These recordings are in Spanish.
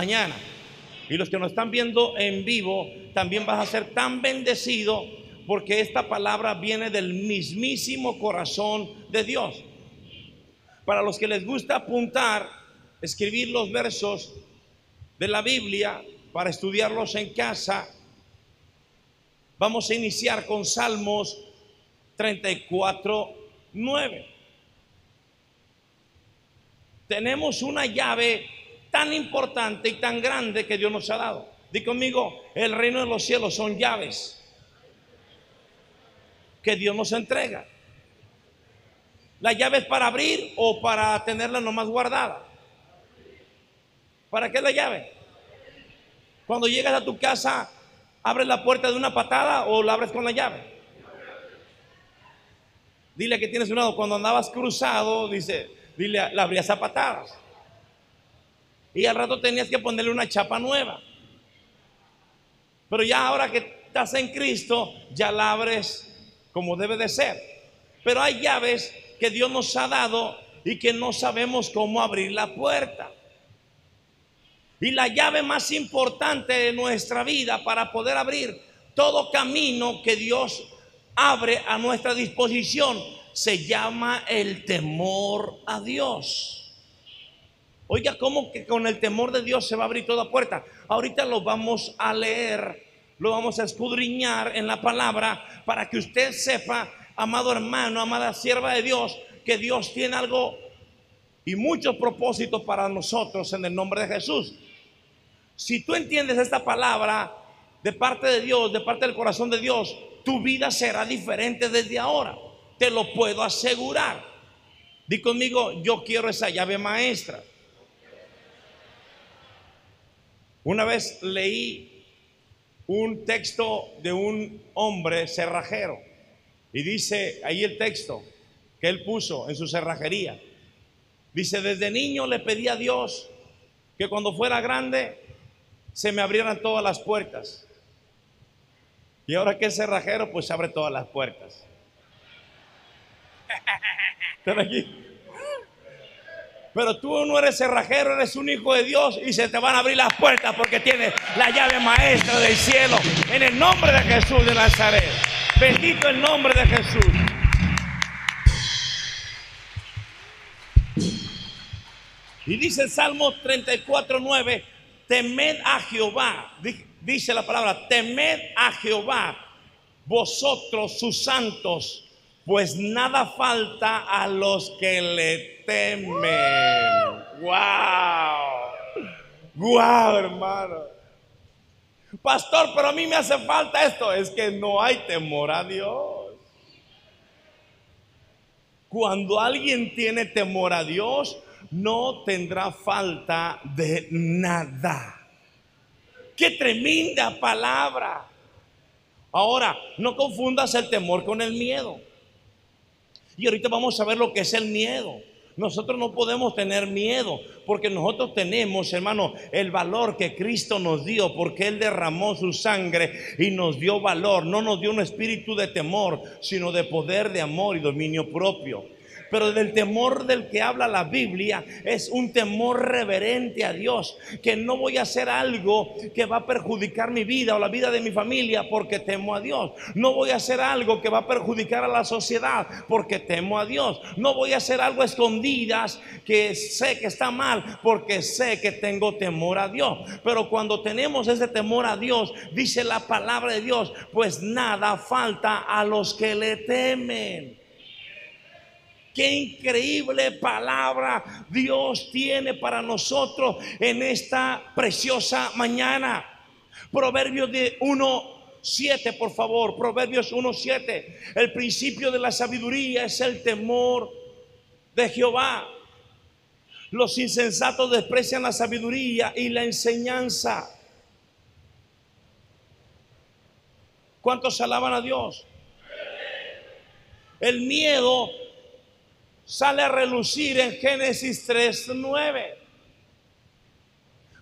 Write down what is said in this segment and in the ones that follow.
mañana. Y los que nos están viendo en vivo, también vas a ser tan bendecido porque esta palabra viene del mismísimo corazón de Dios. Para los que les gusta apuntar, escribir los versos de la Biblia para estudiarlos en casa, vamos a iniciar con Salmos 34, 9. Tenemos una llave tan importante y tan grande que Dios nos ha dado. Di conmigo, el reino de los cielos son llaves que Dios nos entrega. La llave es para abrir o para tenerla nomás guardada. ¿Para qué es la llave? Cuando llegas a tu casa, ¿abres la puerta de una patada o la abres con la llave? Dile que tienes un lado, cuando andabas cruzado, dice, dile, la abrías a patadas. Y al rato tenías que ponerle una chapa nueva. Pero ya ahora que estás en Cristo, ya la abres como debe de ser. Pero hay llaves que Dios nos ha dado y que no sabemos cómo abrir la puerta. Y la llave más importante de nuestra vida para poder abrir todo camino que Dios abre a nuestra disposición se llama el temor a Dios. Oiga, ¿cómo que con el temor de Dios se va a abrir toda puerta? Ahorita lo vamos a leer, lo vamos a escudriñar en la palabra para que usted sepa, amado hermano, amada sierva de Dios, que Dios tiene algo y muchos propósitos para nosotros en el nombre de Jesús. Si tú entiendes esta palabra de parte de Dios, de parte del corazón de Dios, tu vida será diferente desde ahora. Te lo puedo asegurar. Di conmigo, yo quiero esa llave maestra. Una vez leí un texto de un hombre cerrajero y dice ahí el texto que él puso en su cerrajería. Dice, desde niño le pedí a Dios que cuando fuera grande se me abrieran todas las puertas. Y ahora que es cerrajero, pues se abre todas las puertas. ¿Están aquí? Pero tú no eres cerrajero, eres un hijo de Dios y se te van a abrir las puertas porque tienes la llave maestra del cielo. En el nombre de Jesús de Nazaret. Bendito el nombre de Jesús. Y dice el Salmo 34.9, temed a Jehová. Dice la palabra, temed a Jehová, vosotros sus santos pues nada falta a los que le temen. ¡Wow! ¡Wow, hermano! Pastor, pero a mí me hace falta esto. Es que no hay temor a Dios. Cuando alguien tiene temor a Dios, no tendrá falta de nada. ¡Qué tremenda palabra! Ahora, no confundas el temor con el miedo. Y ahorita vamos a ver lo que es el miedo. Nosotros no podemos tener miedo porque nosotros tenemos, hermano, el valor que Cristo nos dio porque Él derramó su sangre y nos dio valor. No nos dio un espíritu de temor, sino de poder, de amor y dominio propio. Pero del temor del que habla la Biblia es un temor reverente a Dios, que no voy a hacer algo que va a perjudicar mi vida o la vida de mi familia porque temo a Dios. No voy a hacer algo que va a perjudicar a la sociedad porque temo a Dios. No voy a hacer algo escondidas que sé que está mal porque sé que tengo temor a Dios. Pero cuando tenemos ese temor a Dios, dice la palabra de Dios, pues nada falta a los que le temen. Qué increíble palabra Dios tiene para nosotros en esta preciosa mañana. Proverbios de 1, 7, por favor. Proverbios 1.7. El principio de la sabiduría es el temor de Jehová. Los insensatos desprecian la sabiduría y la enseñanza. ¿Cuántos alaban a Dios? El miedo sale a relucir en Génesis 3:9.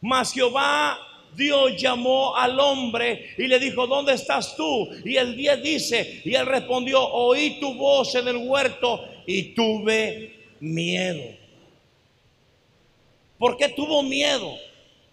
Mas Jehová Dios llamó al hombre y le dijo, ¿dónde estás tú? Y el 10 dice, y él respondió, oí tu voz en el huerto y tuve miedo. ¿Por qué tuvo miedo?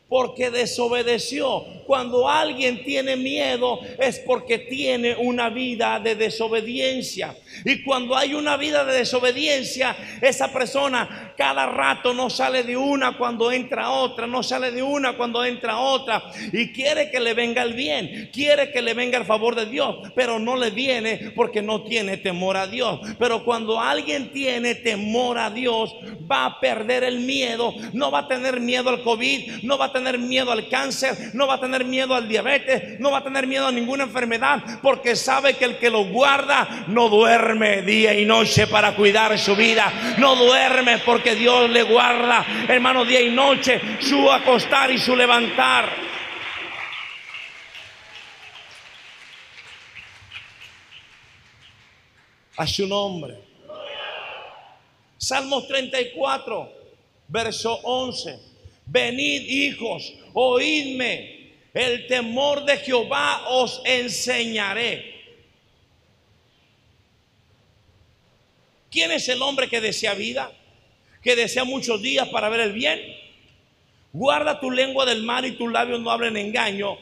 Porque desobedeció. Cuando alguien tiene miedo es porque tiene una vida de desobediencia. Y cuando hay una vida de desobediencia, esa persona cada rato no sale de una cuando entra otra, no sale de una cuando entra otra. Y quiere que le venga el bien, quiere que le venga el favor de Dios, pero no le viene porque no tiene temor a Dios. Pero cuando alguien tiene temor a Dios, va a perder el miedo, no va a tener miedo al COVID, no va a tener miedo al cáncer, no va a tener miedo al diabetes, no va a tener miedo a ninguna enfermedad, porque sabe que el que lo guarda no duerme día y noche para cuidar su vida, no duerme porque Dios le guarda, hermano, día y noche, su acostar y su levantar. A su nombre. Salmos 34, verso 11. Venid hijos, oídme, el temor de Jehová os enseñaré. ¿Quién es el hombre que desea vida? Que desea muchos días para ver el bien. Guarda tu lengua del mal y tus labios no hablen engaño.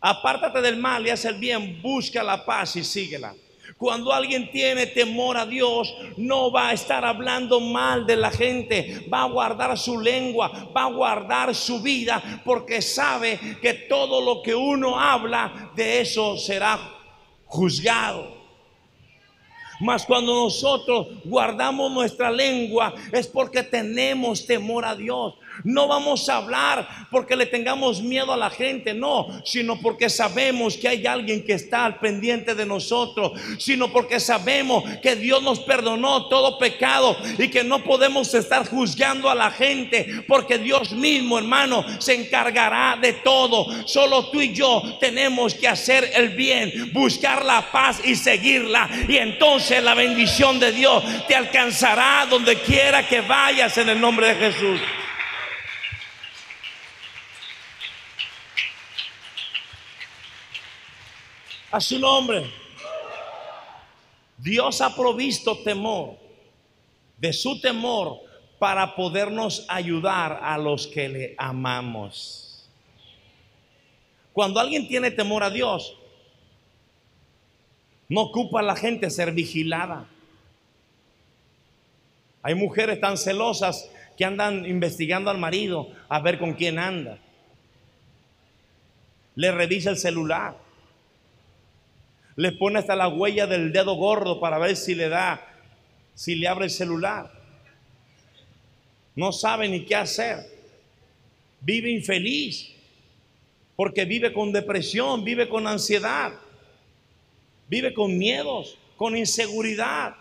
Apártate del mal y haz el bien, busca la paz y síguela. Cuando alguien tiene temor a Dios, no va a estar hablando mal de la gente, va a guardar su lengua, va a guardar su vida, porque sabe que todo lo que uno habla, de eso será juzgado. Mas cuando nosotros guardamos nuestra lengua es porque tenemos temor a Dios. No vamos a hablar porque le tengamos miedo a la gente, no, sino porque sabemos que hay alguien que está al pendiente de nosotros, sino porque sabemos que Dios nos perdonó todo pecado y que no podemos estar juzgando a la gente porque Dios mismo, hermano, se encargará de todo. Solo tú y yo tenemos que hacer el bien, buscar la paz y seguirla. Y entonces la bendición de Dios te alcanzará donde quiera que vayas en el nombre de Jesús. A su nombre. Dios ha provisto temor, de su temor, para podernos ayudar a los que le amamos. Cuando alguien tiene temor a Dios, no ocupa a la gente ser vigilada. Hay mujeres tan celosas que andan investigando al marido a ver con quién anda. Le revisa el celular le pone hasta la huella del dedo gordo para ver si le da, si le abre el celular. No sabe ni qué hacer. Vive infeliz porque vive con depresión, vive con ansiedad, vive con miedos, con inseguridad.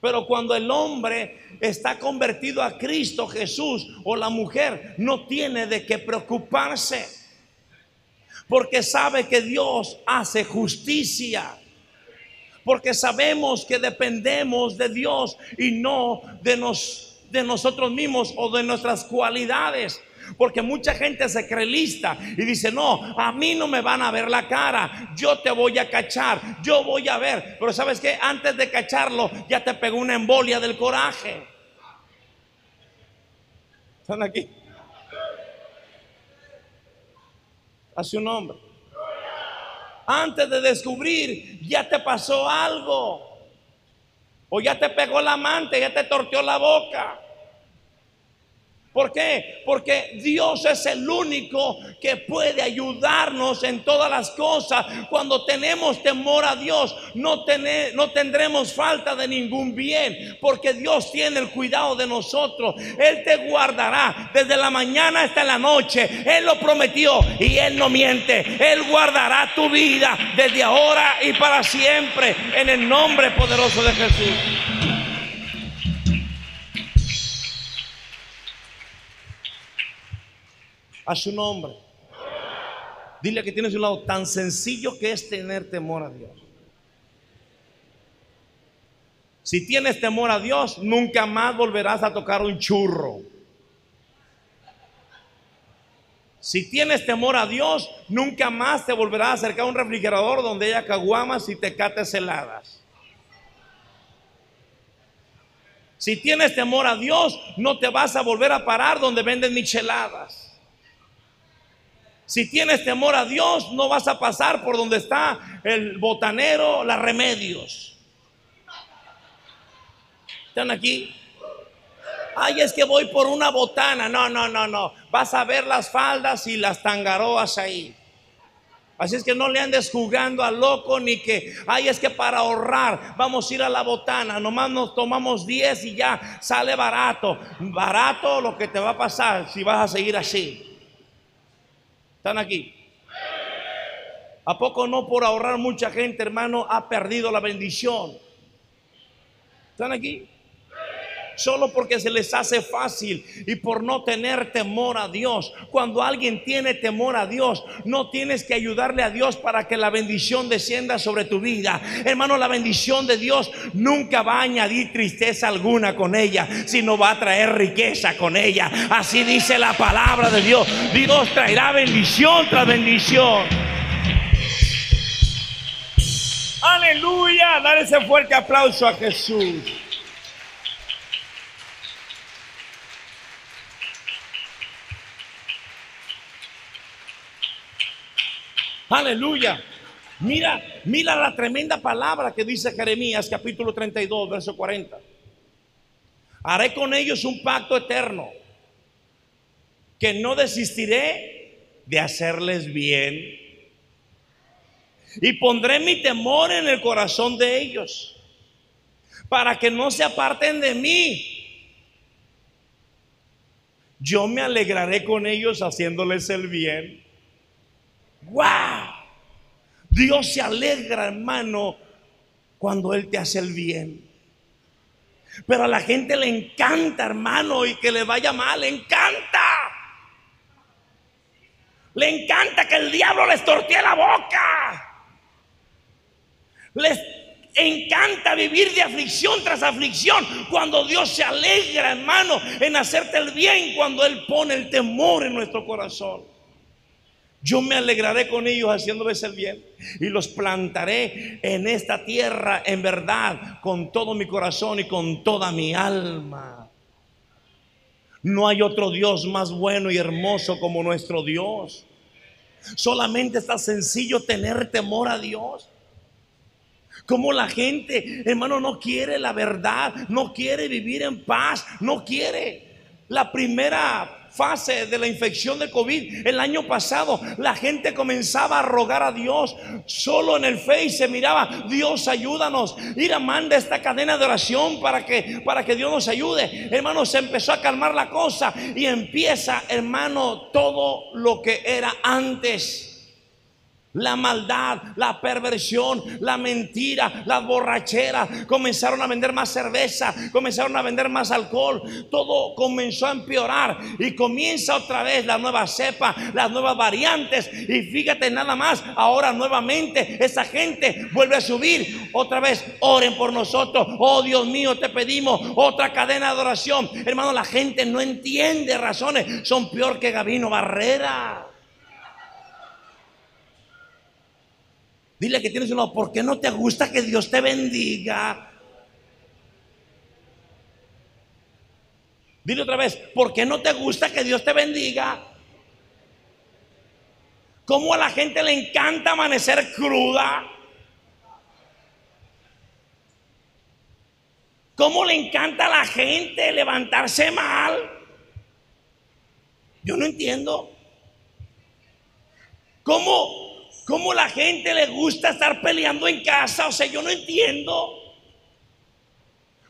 Pero cuando el hombre está convertido a Cristo Jesús o la mujer, no tiene de qué preocuparse porque sabe que Dios hace justicia. Porque sabemos que dependemos de Dios y no de, nos, de nosotros mismos o de nuestras cualidades. Porque mucha gente se cree lista y dice, no, a mí no me van a ver la cara, yo te voy a cachar, yo voy a ver. Pero sabes que antes de cacharlo ya te pegó una embolia del coraje. ¿Están aquí? A su nombre. Antes de descubrir, ya te pasó algo. O ya te pegó la amante, ya te torteó la boca. ¿Por qué? Porque Dios es el único que puede ayudarnos en todas las cosas. Cuando tenemos temor a Dios, no, no tendremos falta de ningún bien, porque Dios tiene el cuidado de nosotros. Él te guardará desde la mañana hasta la noche. Él lo prometió y Él no miente. Él guardará tu vida desde ahora y para siempre en el nombre poderoso de Jesús. A su nombre. Dile que tienes un lado tan sencillo que es tener temor a Dios. Si tienes temor a Dios, nunca más volverás a tocar un churro. Si tienes temor a Dios, nunca más te volverás a acercar a un refrigerador donde haya caguamas y te cates heladas. Si tienes temor a Dios, no te vas a volver a parar donde venden micheladas. Si tienes temor a Dios, no vas a pasar por donde está el botanero, las remedios. ¿Están aquí? Ay, es que voy por una botana. No, no, no, no. Vas a ver las faldas y las tangaroas ahí. Así es que no le andes jugando al loco ni que, ay, es que para ahorrar vamos a ir a la botana, nomás nos tomamos 10 y ya sale barato. Barato lo que te va a pasar si vas a seguir así. ¿Están aquí? ¿A poco no por ahorrar mucha gente, hermano, ha perdido la bendición? ¿Están aquí? Solo porque se les hace fácil y por no tener temor a Dios. Cuando alguien tiene temor a Dios, no tienes que ayudarle a Dios para que la bendición descienda sobre tu vida. Hermano, la bendición de Dios nunca va a añadir tristeza alguna con ella, sino va a traer riqueza con ella. Así dice la palabra de Dios. Dios traerá bendición tras bendición. Aleluya, dar ese fuerte aplauso a Jesús. Aleluya. Mira, mira la tremenda palabra que dice Jeremías capítulo 32, verso 40. Haré con ellos un pacto eterno, que no desistiré de hacerles bien. Y pondré mi temor en el corazón de ellos, para que no se aparten de mí. Yo me alegraré con ellos haciéndoles el bien ¡Wow! Dios se alegra, hermano, cuando Él te hace el bien. Pero a la gente le encanta, hermano, y que le vaya mal, le encanta. Le encanta que el diablo les tortee la boca. Les encanta vivir de aflicción tras aflicción. Cuando Dios se alegra, hermano, en hacerte el bien, cuando Él pone el temor en nuestro corazón. Yo me alegraré con ellos haciéndoles el bien y los plantaré en esta tierra en verdad con todo mi corazón y con toda mi alma. No hay otro Dios más bueno y hermoso como nuestro Dios. Solamente está sencillo tener temor a Dios. Como la gente, hermano, no quiere la verdad, no quiere vivir en paz, no quiere. La primera fase de la infección de COVID, el año pasado, la gente comenzaba a rogar a Dios. Solo en el Face se miraba, Dios ayúdanos. a manda esta cadena de oración para que, para que Dios nos ayude. Hermano, se empezó a calmar la cosa y empieza, hermano, todo lo que era antes la maldad, la perversión, la mentira, la borrachera. Comenzaron a vender más cerveza, comenzaron a vender más alcohol. Todo comenzó a empeorar y comienza otra vez la nueva cepa, las nuevas variantes. Y fíjate nada más, ahora nuevamente esa gente vuelve a subir. Otra vez, oren por nosotros. Oh Dios mío, te pedimos otra cadena de oración. Hermano, la gente no entiende razones. Son peor que Gabino Barrera. Dile que tienes uno, ¿por qué no te gusta que Dios te bendiga? Dile otra vez, ¿por qué no te gusta que Dios te bendiga? ¿Cómo a la gente le encanta amanecer cruda? ¿Cómo le encanta a la gente levantarse mal? Yo no entiendo. ¿Cómo ¿Cómo la gente le gusta estar peleando en casa? O sea, yo no entiendo.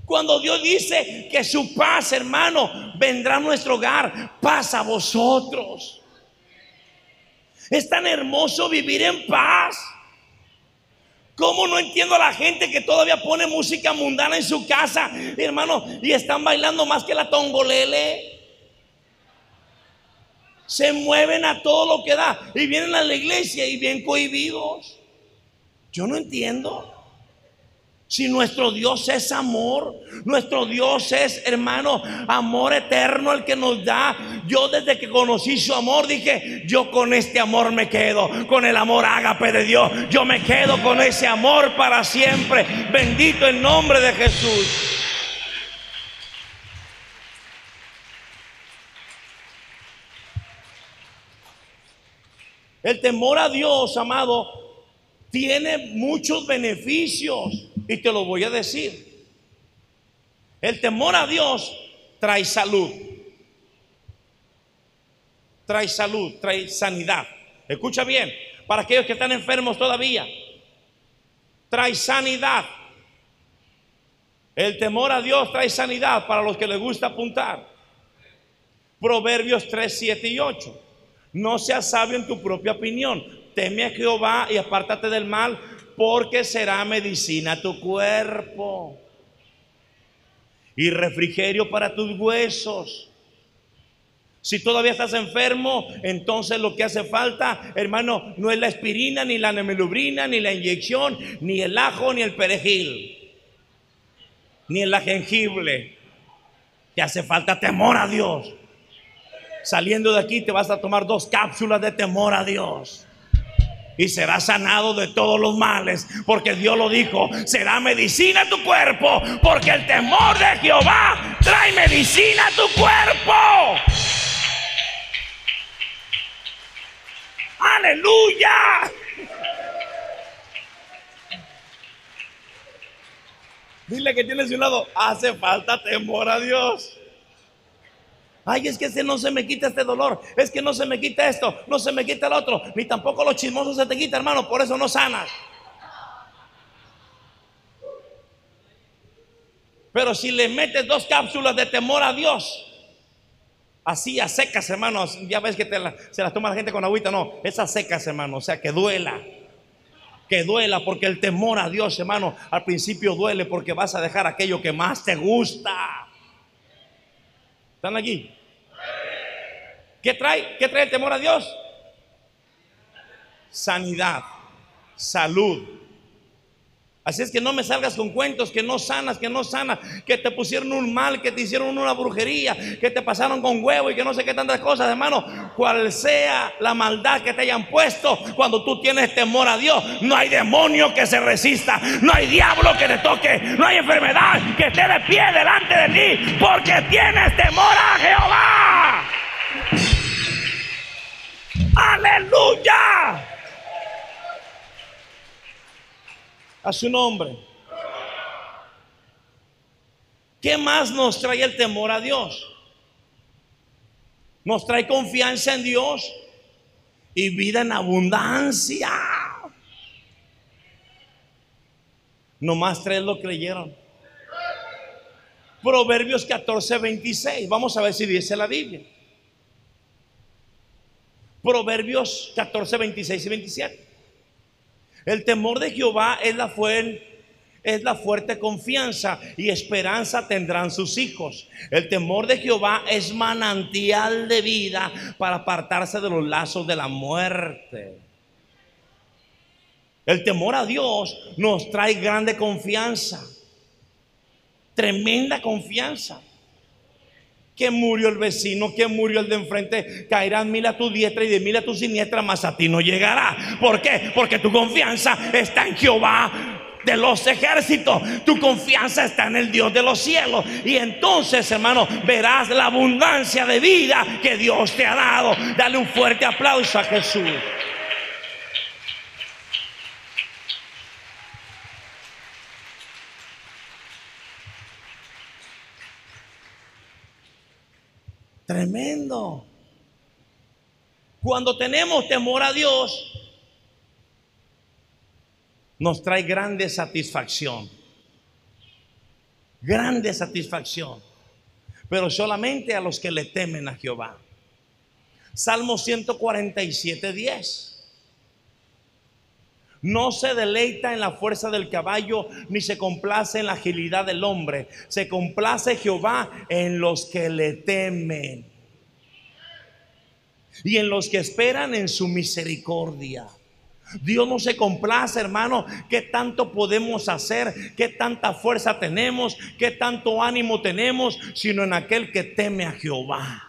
Cuando Dios dice que su paz, hermano, vendrá a nuestro hogar, paz a vosotros. Es tan hermoso vivir en paz. ¿Cómo no entiendo a la gente que todavía pone música mundana en su casa, hermano, y están bailando más que la tongolele? Se mueven a todo lo que da y vienen a la iglesia y bien cohibidos. Yo no entiendo. Si nuestro Dios es amor, nuestro Dios es, hermano, amor eterno el que nos da. Yo desde que conocí su amor dije, yo con este amor me quedo, con el amor ágape de Dios. Yo me quedo con ese amor para siempre. Bendito el nombre de Jesús. El temor a Dios, amado, tiene muchos beneficios y te lo voy a decir. El temor a Dios trae salud. Trae salud, trae sanidad. Escucha bien, para aquellos que están enfermos todavía, trae sanidad. El temor a Dios trae sanidad para los que les gusta apuntar. Proverbios 3, 7 y 8. No seas sabio en tu propia opinión. Teme a Jehová y apártate del mal, porque será medicina tu cuerpo y refrigerio para tus huesos. Si todavía estás enfermo, entonces lo que hace falta, hermano, no es la aspirina, ni la nemelubrina, ni la inyección, ni el ajo, ni el perejil, ni el jengibre. Te hace falta temor a Dios. Saliendo de aquí te vas a tomar dos cápsulas de temor a Dios. Y serás sanado de todos los males. Porque Dios lo dijo. Será medicina tu cuerpo. Porque el temor de Jehová trae medicina a tu cuerpo. Aleluya. Dile que tienes un lado. Hace falta temor a Dios. Ay, es que no se me quita este dolor. Es que no se me quita esto. No se me quita el otro. Ni tampoco los chismosos se te quita, hermano. Por eso no sanas. Pero si le metes dos cápsulas de temor a Dios, así a secas, hermanos, ya ves que se las toma la gente con agüita, no, esas secas, hermano, o sea, que duela, que duela, porque el temor a Dios, hermano, al principio duele porque vas a dejar aquello que más te gusta. ¿Están aquí? ¿Qué trae? ¿Qué trae el temor a Dios? Sanidad, salud. Así es que no me salgas con cuentos que no sanas, que no sanas, que te pusieron un mal, que te hicieron una brujería, que te pasaron con huevo y que no sé qué tantas cosas, hermano. Cual sea la maldad que te hayan puesto, cuando tú tienes temor a Dios, no hay demonio que se resista, no hay diablo que te toque, no hay enfermedad que esté de pie delante de ti, porque tienes temor a Jehová. Aleluya. A su nombre. ¿Qué más nos trae el temor a Dios? Nos trae confianza en Dios y vida en abundancia. Nomás tres lo creyeron. Proverbios 14, 26. Vamos a ver si dice la Biblia. Proverbios 14, 26 y 27. El temor de Jehová es la, es la fuerte confianza y esperanza tendrán sus hijos. El temor de Jehová es manantial de vida para apartarse de los lazos de la muerte. El temor a Dios nos trae grande confianza, tremenda confianza que murió el vecino, que murió el de enfrente, caerán mil a tu diestra y de mil a tu siniestra, mas a ti no llegará. ¿Por qué? Porque tu confianza está en Jehová de los ejércitos. Tu confianza está en el Dios de los cielos. Y entonces, hermano, verás la abundancia de vida que Dios te ha dado. Dale un fuerte aplauso a Jesús. Tremendo. Cuando tenemos temor a Dios, nos trae grande satisfacción. Grande satisfacción. Pero solamente a los que le temen a Jehová. Salmo 147, 10. No se deleita en la fuerza del caballo, ni se complace en la agilidad del hombre. Se complace Jehová en los que le temen y en los que esperan en su misericordia. Dios no se complace, hermano, qué tanto podemos hacer, qué tanta fuerza tenemos, qué tanto ánimo tenemos, sino en aquel que teme a Jehová.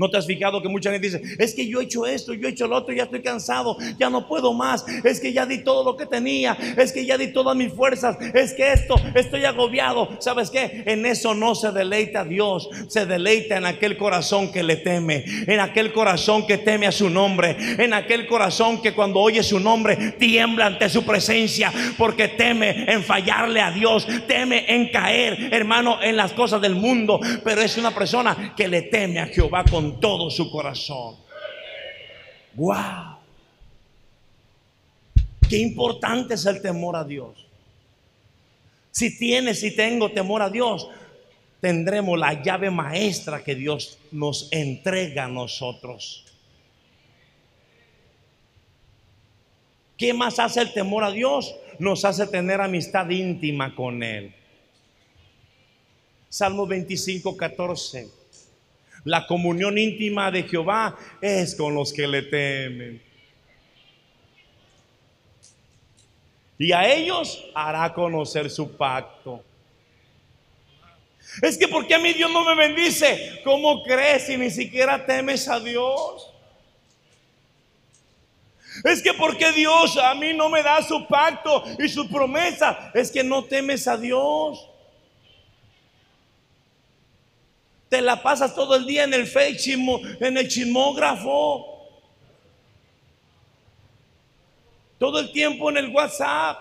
¿No te has fijado que mucha gente dice, es que yo he hecho esto, yo he hecho lo otro, ya estoy cansado, ya no puedo más, es que ya di todo lo que tenía, es que ya di todas mis fuerzas, es que esto, estoy agobiado. ¿Sabes qué? En eso no se deleita Dios, se deleita en aquel corazón que le teme, en aquel corazón que teme a su nombre, en aquel corazón que cuando oye su nombre tiembla ante su presencia, porque teme en fallarle a Dios, teme en caer, hermano, en las cosas del mundo, pero es una persona que le teme a Jehová con todo su corazón. ¡Wow! Qué importante es el temor a Dios. Si tienes y tengo temor a Dios, tendremos la llave maestra que Dios nos entrega a nosotros. ¿Qué más hace el temor a Dios? Nos hace tener amistad íntima con Él. Salmo 25, 14. La comunión íntima de Jehová es con los que le temen. Y a ellos hará conocer su pacto. Es que porque a mí Dios no me bendice? ¿Cómo crees si ni siquiera temes a Dios? Es que porque Dios a mí no me da su pacto y su promesa, es que no temes a Dios. Te la pasas todo el día en el Facebook, en el chismógrafo. Todo el tiempo en el WhatsApp.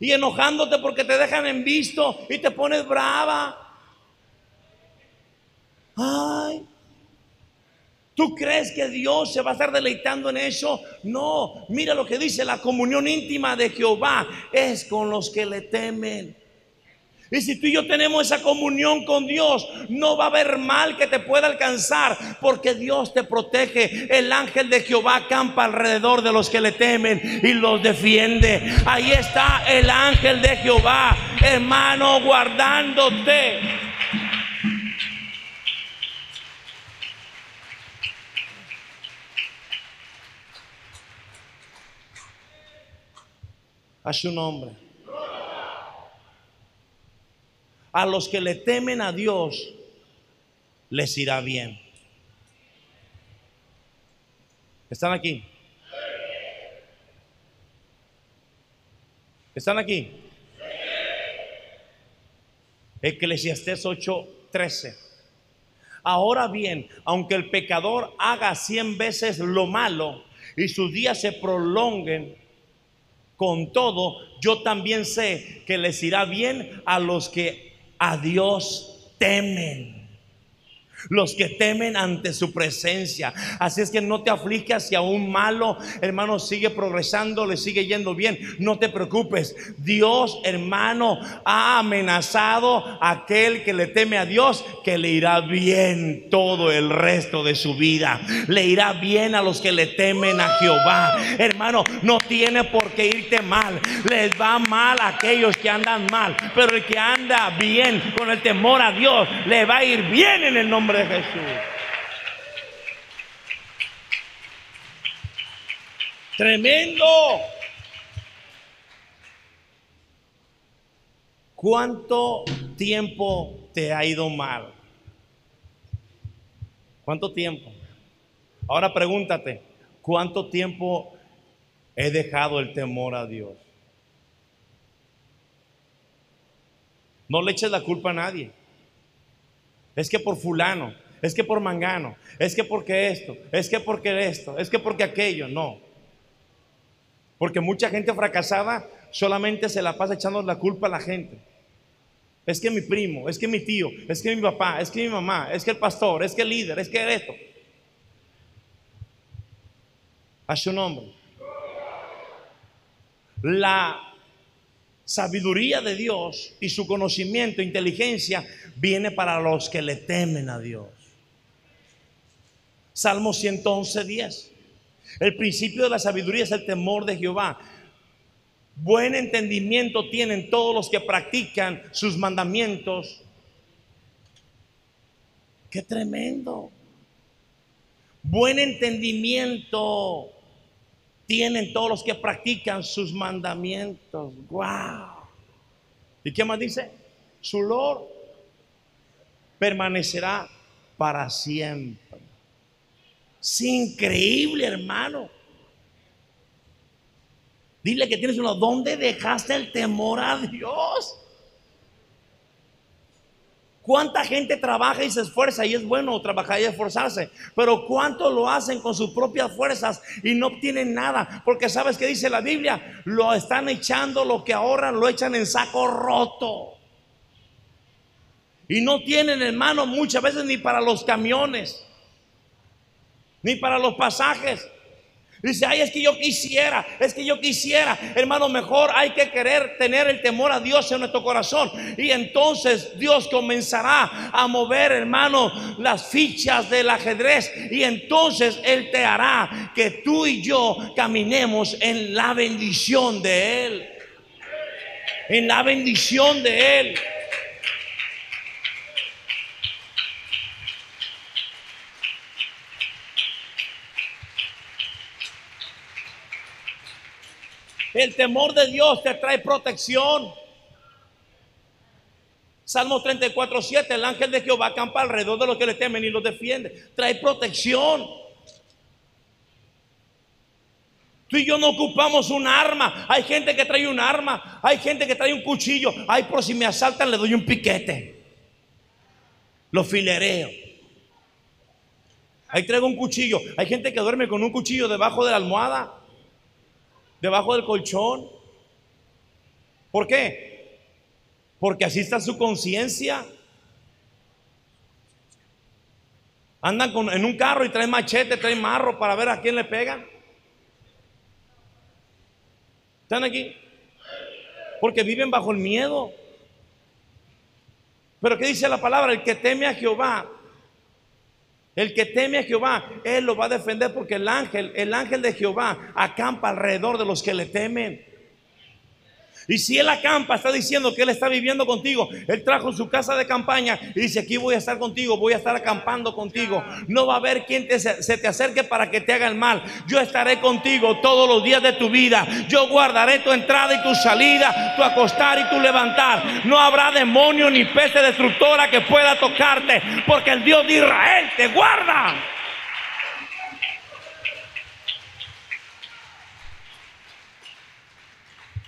Y enojándote porque te dejan en visto y te pones brava. Ay. ¿Tú crees que Dios se va a estar deleitando en eso? No, mira lo que dice la comunión íntima de Jehová es con los que le temen. Y si tú y yo tenemos esa comunión con Dios, no va a haber mal que te pueda alcanzar, porque Dios te protege. El ángel de Jehová campa alrededor de los que le temen y los defiende. Ahí está el ángel de Jehová, hermano, guardándote. A su nombre. A los que le temen a Dios les irá bien. ¿Están aquí? ¿Están aquí? Eclesiastés 8:13. Ahora bien, aunque el pecador haga cien veces lo malo y sus días se prolonguen, con todo, yo también sé que les irá bien a los que a Dios temen los que temen ante su presencia. Así es que no te afliges hacia un malo, hermano, sigue progresando, le sigue yendo bien. No te preocupes. Dios, hermano, ha amenazado a aquel que le teme a Dios que le irá bien todo el resto de su vida. Le irá bien a los que le temen a Jehová. Hermano, no tiene por qué irte mal. Les va mal a aquellos que andan mal, pero el que anda bien con el temor a Dios, le va a ir bien en el nombre de Jesús. Tremendo. ¿Cuánto tiempo te ha ido mal? ¿Cuánto tiempo? Ahora pregúntate, ¿cuánto tiempo he dejado el temor a Dios? No le eches la culpa a nadie es que por fulano, es que por mangano, es que porque esto, es que porque esto, es que porque aquello, no. Porque mucha gente fracasada solamente se la pasa echando la culpa a la gente. Es que mi primo, es que mi tío, es que mi papá, es que mi mamá, es que el pastor, es que el líder, es que esto. A su nombre. La sabiduría de Dios y su conocimiento, inteligencia, viene para los que le temen a Dios. Salmo 111, 10. El principio de la sabiduría es el temor de Jehová. Buen entendimiento tienen todos los que practican sus mandamientos. Qué tremendo. Buen entendimiento tienen todos los que practican sus mandamientos. ¡Wow! ¿Y qué más dice? Su Lord permanecerá para siempre. Es increíble, hermano. Dile que tienes uno, ¿dónde dejaste el temor a Dios? ¿Cuánta gente trabaja y se esfuerza? Y es bueno trabajar y esforzarse. Pero ¿cuánto lo hacen con sus propias fuerzas y no obtienen nada? Porque sabes que dice la Biblia, lo están echando, lo que ahorran lo echan en saco roto. Y no tienen, hermano, muchas veces ni para los camiones, ni para los pasajes. Dice, ay, es que yo quisiera, es que yo quisiera. Hermano, mejor hay que querer tener el temor a Dios en nuestro corazón. Y entonces Dios comenzará a mover, hermano, las fichas del ajedrez. Y entonces Él te hará que tú y yo caminemos en la bendición de Él. En la bendición de Él. El temor de Dios te trae protección. Salmo 34, 7, el ángel de Jehová acampa alrededor de los que le temen y los defiende. Trae protección. Tú y yo no ocupamos un arma. Hay gente que trae un arma. Hay gente que trae un cuchillo. Ay, por si me asaltan le doy un piquete. Lo filereo. Ahí traigo un cuchillo. Hay gente que duerme con un cuchillo debajo de la almohada debajo del colchón. ¿Por qué? Porque así está su conciencia. Andan con, en un carro y traen machete, traen marro para ver a quién le pegan. ¿Están aquí? Porque viven bajo el miedo. Pero ¿qué dice la palabra? El que teme a Jehová el que teme a Jehová, él lo va a defender porque el ángel, el ángel de Jehová acampa alrededor de los que le temen. Y si Él acampa, está diciendo que Él está viviendo contigo. Él trajo su casa de campaña y dice, aquí voy a estar contigo, voy a estar acampando contigo. No va a haber quien se te acerque para que te haga el mal. Yo estaré contigo todos los días de tu vida. Yo guardaré tu entrada y tu salida, tu acostar y tu levantar. No habrá demonio ni peste destructora que pueda tocarte, porque el Dios de Israel te guarda.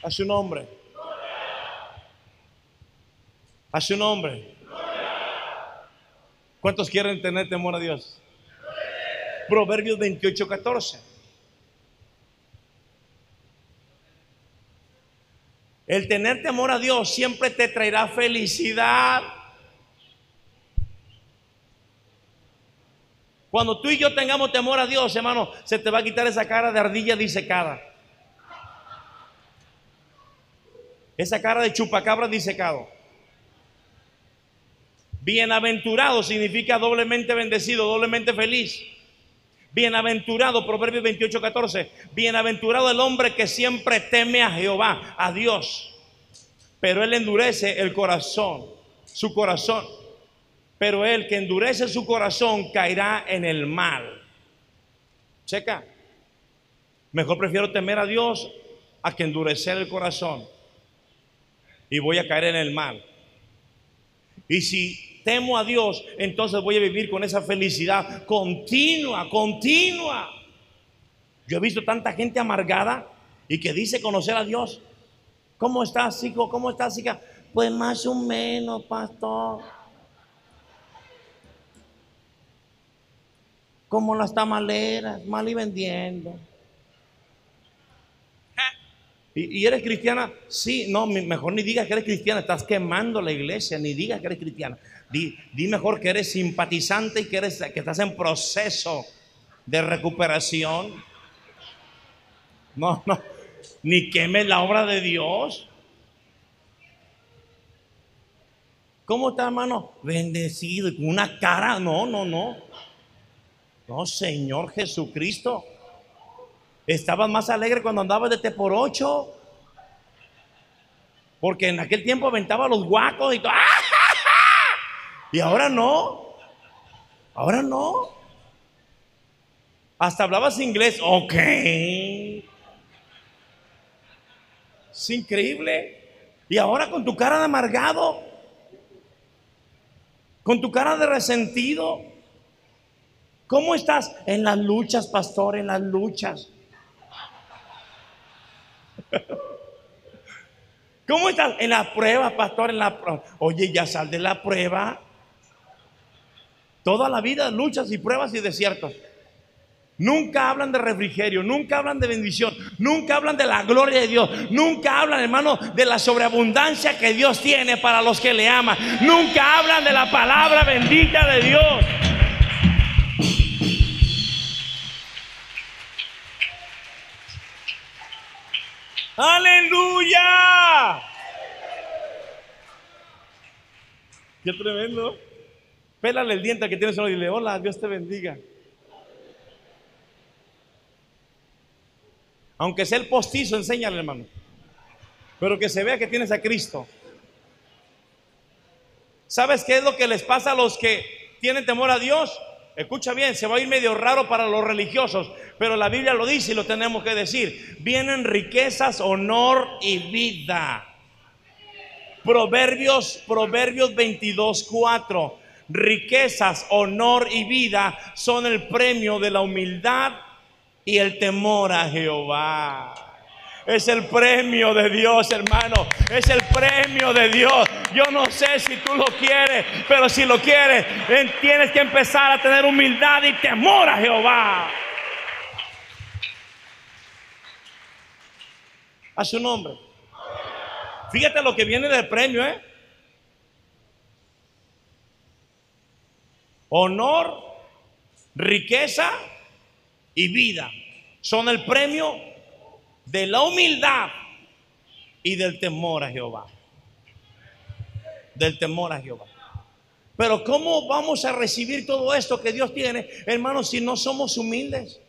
A su nombre. A su nombre. ¿Cuántos quieren tener temor a Dios? Proverbios 28, 14. El tener temor a Dios siempre te traerá felicidad. Cuando tú y yo tengamos temor a Dios, hermano, se te va a quitar esa cara de ardilla disecada. Esa cara de chupacabra disecado. Bienaventurado significa doblemente bendecido, doblemente feliz. Bienaventurado, Proverbios 28, 14. Bienaventurado el hombre que siempre teme a Jehová, a Dios. Pero él endurece el corazón, su corazón. Pero el que endurece su corazón caerá en el mal. Checa. Mejor prefiero temer a Dios a que endurecer el corazón y voy a caer en el mal. Y si temo a Dios, entonces voy a vivir con esa felicidad continua, continua. Yo he visto tanta gente amargada y que dice conocer a Dios. ¿Cómo estás, hijo? ¿Cómo estás, hija? Pues más o menos, pastor. Como las tamaleras, mal y vendiendo. ¿Y, eres cristiana? Sí, no, mejor ni digas que eres cristiana, estás quemando la iglesia, ni digas que eres cristiana. Di, mejor que eres simpatizante y que, eres, que estás en proceso de recuperación. No, no, ni quemes la obra de Dios. ¿Cómo está, hermano? Bendecido con una cara. No, no, no. No, Señor Jesucristo. Estabas más alegre cuando andabas de T por ocho. Porque en aquel tiempo aventaba los guacos y todo. Y ahora no. Ahora no. Hasta hablabas inglés. Ok. Es increíble. Y ahora con tu cara de amargado. Con tu cara de resentido. ¿Cómo estás? En las luchas, pastor, en las luchas. ¿Cómo estás? En la prueba, pastor, en la. Oye, ya sal de la prueba. Toda la vida luchas y pruebas y desiertos. Nunca hablan de refrigerio, nunca hablan de bendición, nunca hablan de la gloria de Dios, nunca hablan, hermano, de la sobreabundancia que Dios tiene para los que le aman. Nunca hablan de la palabra bendita de Dios. Aleluya. Qué tremendo. Pélale el diente que tienes y dile, hola, Dios te bendiga. Aunque sea el postizo, enséñale, hermano. Pero que se vea que tienes a Cristo. ¿Sabes qué es lo que les pasa a los que tienen temor a Dios? Escucha bien, se va a ir medio raro para los religiosos, pero la Biblia lo dice y lo tenemos que decir. Vienen riquezas, honor y vida. Proverbios, Proverbios 22, 4. Riquezas, honor y vida son el premio de la humildad y el temor a Jehová. Es el premio de Dios, hermano. Es el premio de Dios. Yo no sé si tú lo quieres, pero si lo quieres, tienes que empezar a tener humildad y temor a Jehová. A su nombre. Fíjate lo que viene del premio, ¿eh? Honor, riqueza y vida son el premio de la humildad y del temor a Jehová. Del temor a Jehová. Pero ¿cómo vamos a recibir todo esto que Dios tiene, hermanos, si no somos humildes?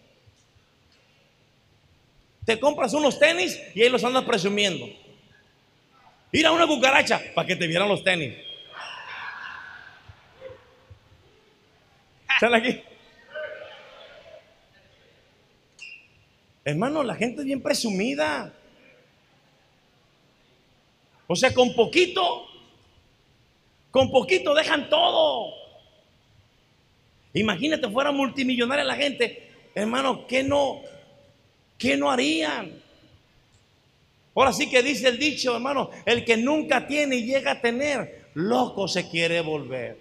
Te compras unos tenis y ahí los andas presumiendo. Ir a una cucaracha para que te vieran los tenis. ¿Están aquí? Hermano, la gente es bien presumida. O sea, con poquito, con poquito dejan todo. Imagínate, fuera multimillonaria la gente, hermano, ¿qué no, qué no harían? Ahora sí que dice el dicho, hermano, el que nunca tiene y llega a tener, loco se quiere volver.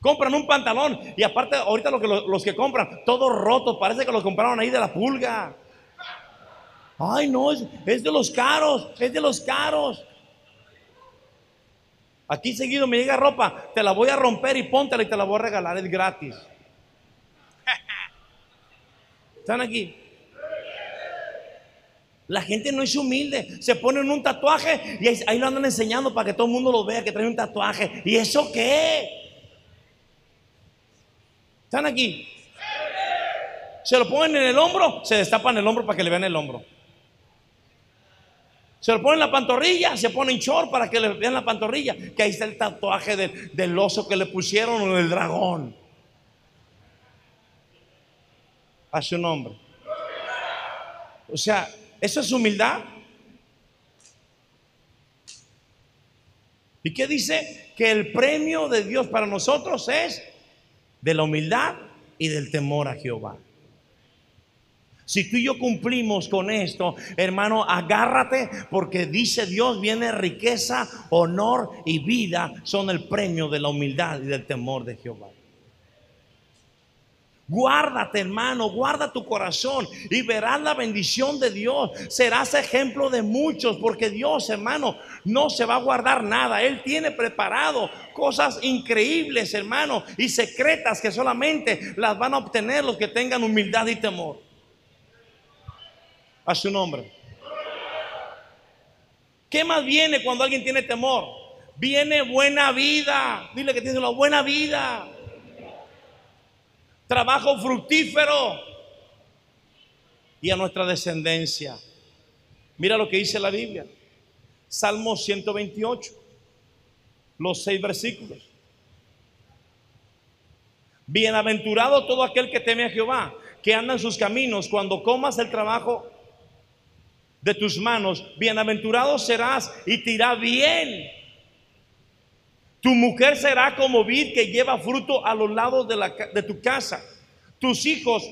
Compran un pantalón y aparte ahorita lo que los, que compran, todo roto, parece que los compraron ahí de la pulga. Ay, no, es, de los caros, es de los caros. Aquí seguido me llega ropa, te la voy a romper y póntela y te la voy a regalar, es gratis. ¿Están aquí? La gente no es humilde, se ponen un tatuaje y ahí, ahí, lo andan enseñando para que todo el mundo lo vea que trae un tatuaje. ¿Y eso qué? ¿Están aquí? Se lo ponen en el hombro, se destapan el hombro para que le vean el hombro. Se lo ponen en la pantorrilla, se ponen short para que le vean la pantorrilla. Que ahí está el tatuaje del, del oso que le pusieron o del dragón. A su nombre. O sea, ¿eso es humildad? ¿Y qué dice? Que el premio de Dios para nosotros es de la humildad y del temor a Jehová. Si tú y yo cumplimos con esto, hermano, agárrate porque dice Dios, viene riqueza, honor y vida son el premio de la humildad y del temor de Jehová. Guárdate, hermano, guarda tu corazón y verás la bendición de Dios. Serás ejemplo de muchos porque Dios, hermano, no se va a guardar nada. Él tiene preparado cosas increíbles, hermano, y secretas que solamente las van a obtener los que tengan humildad y temor. A su nombre. ¿Qué más viene cuando alguien tiene temor? Viene buena vida. Dile que tiene una buena vida trabajo fructífero y a nuestra descendencia. Mira lo que dice la Biblia. Salmo 128, los seis versículos. Bienaventurado todo aquel que teme a Jehová, que anda en sus caminos, cuando comas el trabajo de tus manos, bienaventurado serás y te irá bien. Tu mujer será como vid que lleva fruto a los lados de, la, de tu casa. Tus hijos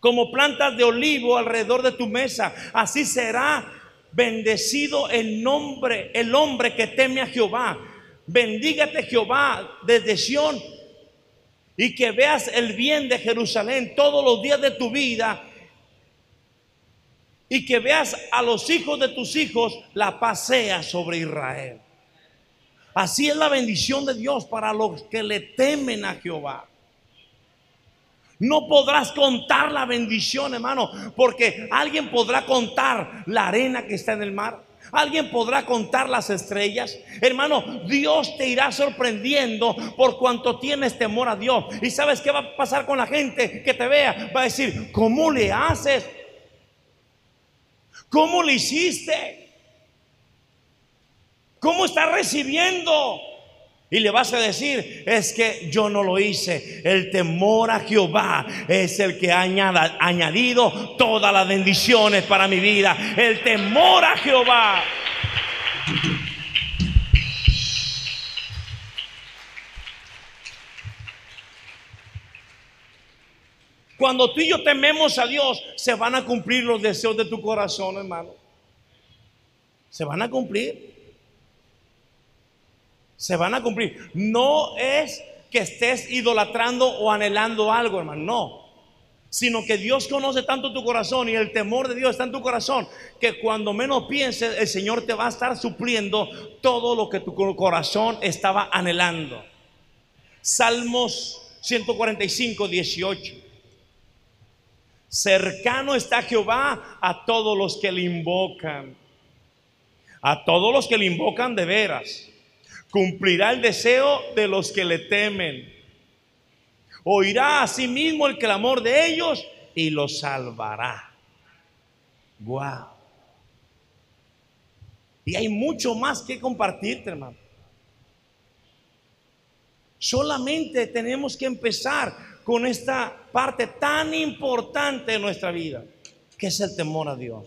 como plantas de olivo alrededor de tu mesa. Así será bendecido el nombre, el hombre que teme a Jehová. Bendígate Jehová desde Sión y que veas el bien de Jerusalén todos los días de tu vida y que veas a los hijos de tus hijos la pasea sobre Israel. Así es la bendición de Dios para los que le temen a Jehová. No podrás contar la bendición, hermano, porque alguien podrá contar la arena que está en el mar. Alguien podrá contar las estrellas. Hermano, Dios te irá sorprendiendo por cuanto tienes temor a Dios. ¿Y sabes qué va a pasar con la gente que te vea? Va a decir, ¿cómo le haces? ¿Cómo le hiciste? ¿Cómo está recibiendo? Y le vas a decir, es que yo no lo hice. El temor a Jehová es el que ha añadido todas las bendiciones para mi vida. El temor a Jehová. Cuando tú y yo tememos a Dios, se van a cumplir los deseos de tu corazón, hermano. Se van a cumplir. Se van a cumplir. No es que estés idolatrando o anhelando algo, hermano. No. Sino que Dios conoce tanto tu corazón y el temor de Dios está en tu corazón que cuando menos pienses, el Señor te va a estar supliendo todo lo que tu corazón estaba anhelando. Salmos 145, 18. Cercano está Jehová a todos los que le invocan. A todos los que le invocan de veras. Cumplirá el deseo de los que le temen. Oirá a sí mismo el clamor de ellos y los salvará. Wow. Y hay mucho más que compartirte, hermano. Solamente tenemos que empezar con esta parte tan importante de nuestra vida, que es el temor a Dios.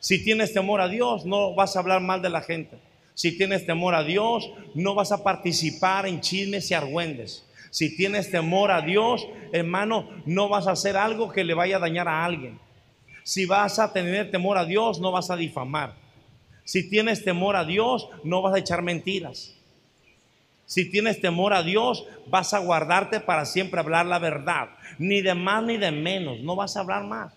Si tienes temor a Dios, no vas a hablar mal de la gente. Si tienes temor a Dios, no vas a participar en chismes y argüendes. Si tienes temor a Dios, hermano, no vas a hacer algo que le vaya a dañar a alguien. Si vas a tener temor a Dios, no vas a difamar. Si tienes temor a Dios, no vas a echar mentiras. Si tienes temor a Dios, vas a guardarte para siempre hablar la verdad. Ni de más ni de menos. No vas a hablar más.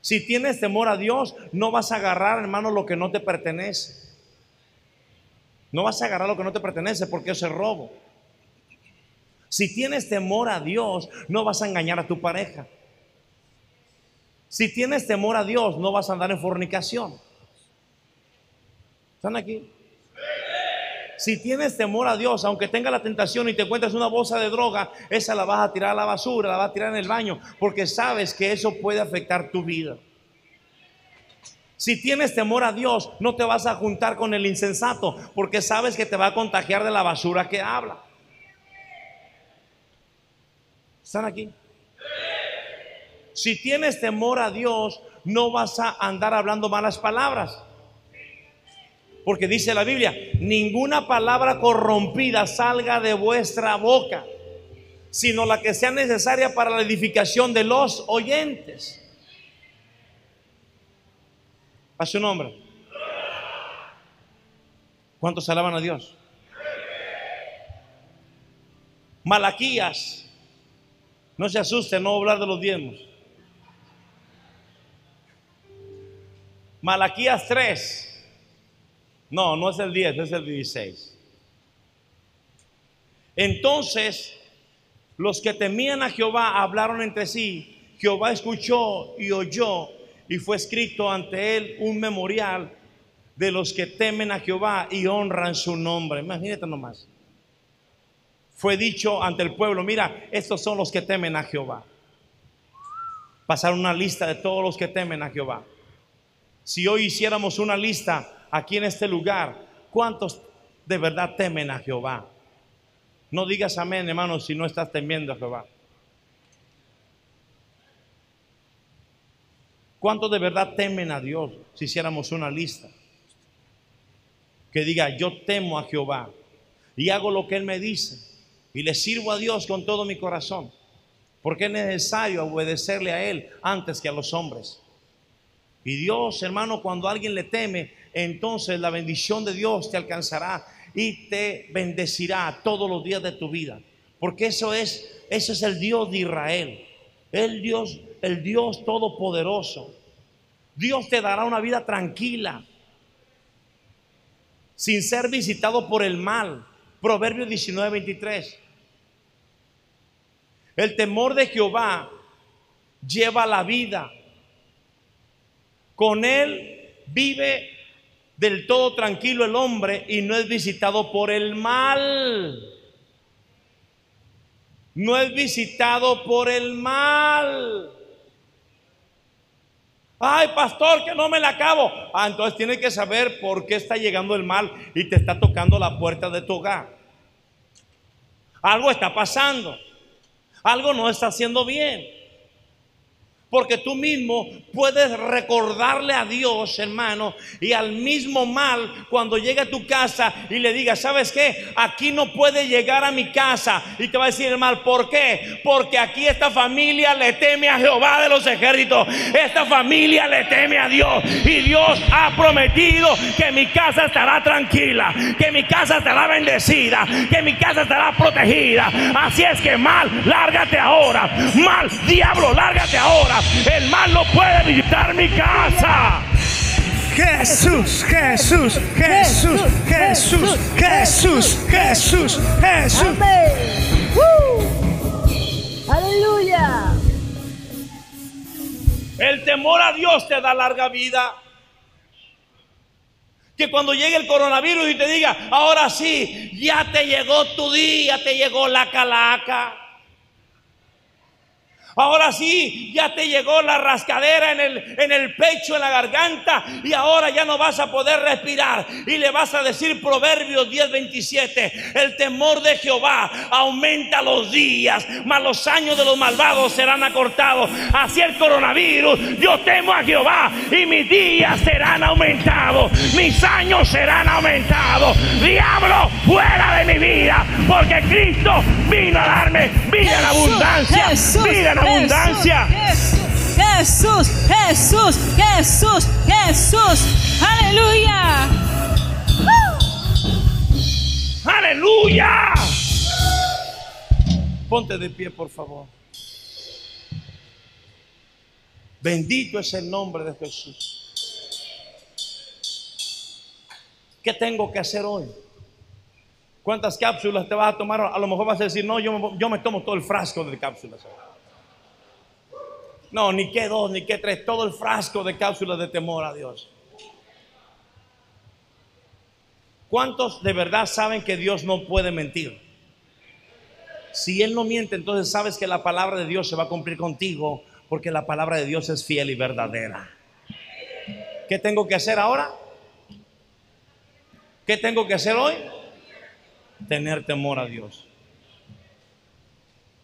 Si tienes temor a Dios, no vas a agarrar, hermano, lo que no te pertenece. No vas a agarrar lo que no te pertenece porque eso es robo. Si tienes temor a Dios, no vas a engañar a tu pareja. Si tienes temor a Dios, no vas a andar en fornicación. ¿Están aquí? Si tienes temor a Dios, aunque tenga la tentación y te encuentres una bolsa de droga, esa la vas a tirar a la basura, la vas a tirar en el baño, porque sabes que eso puede afectar tu vida. Si tienes temor a Dios, no te vas a juntar con el insensato, porque sabes que te va a contagiar de la basura que habla. ¿Están aquí? Si tienes temor a Dios, no vas a andar hablando malas palabras. Porque dice la Biblia, ninguna palabra corrompida salga de vuestra boca, sino la que sea necesaria para la edificación de los oyentes. A su nombre. ¿Cuántos alaban a Dios? Malaquías. No se asuste, no hablar de los diezmos. Malaquías 3. No, no es el 10, es el 16. Entonces, los que temían a Jehová hablaron entre sí. Jehová escuchó y oyó y fue escrito ante él un memorial de los que temen a Jehová y honran su nombre. Imagínate nomás. Fue dicho ante el pueblo, mira, estos son los que temen a Jehová. Pasar una lista de todos los que temen a Jehová. Si hoy hiciéramos una lista aquí en este lugar, ¿cuántos de verdad temen a Jehová? No digas amén, hermano, si no estás temiendo a Jehová. ¿Cuántos de verdad temen a Dios si hiciéramos una lista? que diga, yo temo a Jehová y hago lo que Él me dice y le sirvo a Dios con todo mi corazón, porque es necesario obedecerle a Él antes que a los hombres. Y Dios, hermano, cuando alguien le teme, entonces la bendición de Dios te alcanzará y te bendecirá todos los días de tu vida. Porque eso es, ese es el Dios de Israel. El Dios, el Dios todopoderoso. Dios te dará una vida tranquila, sin ser visitado por el mal. Proverbios 19, 23. El temor de Jehová lleva la vida. Con él vive del todo tranquilo el hombre y no es visitado por el mal. No es visitado por el mal. Ay, pastor, que no me la acabo. Ah, entonces tiene que saber por qué está llegando el mal y te está tocando la puerta de tu hogar. Algo está pasando. Algo no está haciendo bien. Porque tú mismo puedes recordarle a Dios, hermano, y al mismo mal cuando llega a tu casa y le diga, ¿sabes qué? Aquí no puede llegar a mi casa. Y te va a decir el mal, ¿por qué? Porque aquí esta familia le teme a Jehová de los ejércitos. Esta familia le teme a Dios. Y Dios ha prometido que mi casa estará tranquila, que mi casa estará bendecida, que mi casa estará protegida. Así es que mal, lárgate ahora. Mal, diablo, lárgate ahora. El mal no puede visitar mi casa. Jesús, Jesús, Jesús, Jesús, Jesús, Jesús, Jesús. Amén. ¡Uh! Aleluya. El temor a Dios te da larga vida. Que cuando llegue el coronavirus y te diga, ahora sí, ya te llegó tu día, te llegó la calaca. Ahora sí, ya te llegó la rascadera en el, en el pecho, en la garganta, y ahora ya no vas a poder respirar. Y le vas a decir Proverbios 10:27, el temor de Jehová aumenta los días, mas los años de los malvados serán acortados. Así el coronavirus, yo temo a Jehová y mis días serán aumentados, mis años serán aumentados. Diablo, fuera de mi vida, porque Cristo vino a darme vida en abundancia, vida en abundancia. Jesús, Jesús, Jesús, Jesús. Aleluya. Aleluya. Ponte de pie, por favor. Bendito es el nombre de Jesús. ¿Qué tengo que hacer hoy? ¿Cuántas cápsulas te vas a tomar? A lo mejor vas a decir, no, yo, me- yo me tomo todo el frasco de cápsulas. No, ni que dos, ni que tres, todo el frasco de cápsulas de temor a Dios. ¿Cuántos de verdad saben que Dios no puede mentir? Si Él no miente, entonces sabes que la palabra de Dios se va a cumplir contigo, porque la palabra de Dios es fiel y verdadera. ¿Qué tengo que hacer ahora? ¿Qué tengo que hacer hoy? Tener temor a Dios.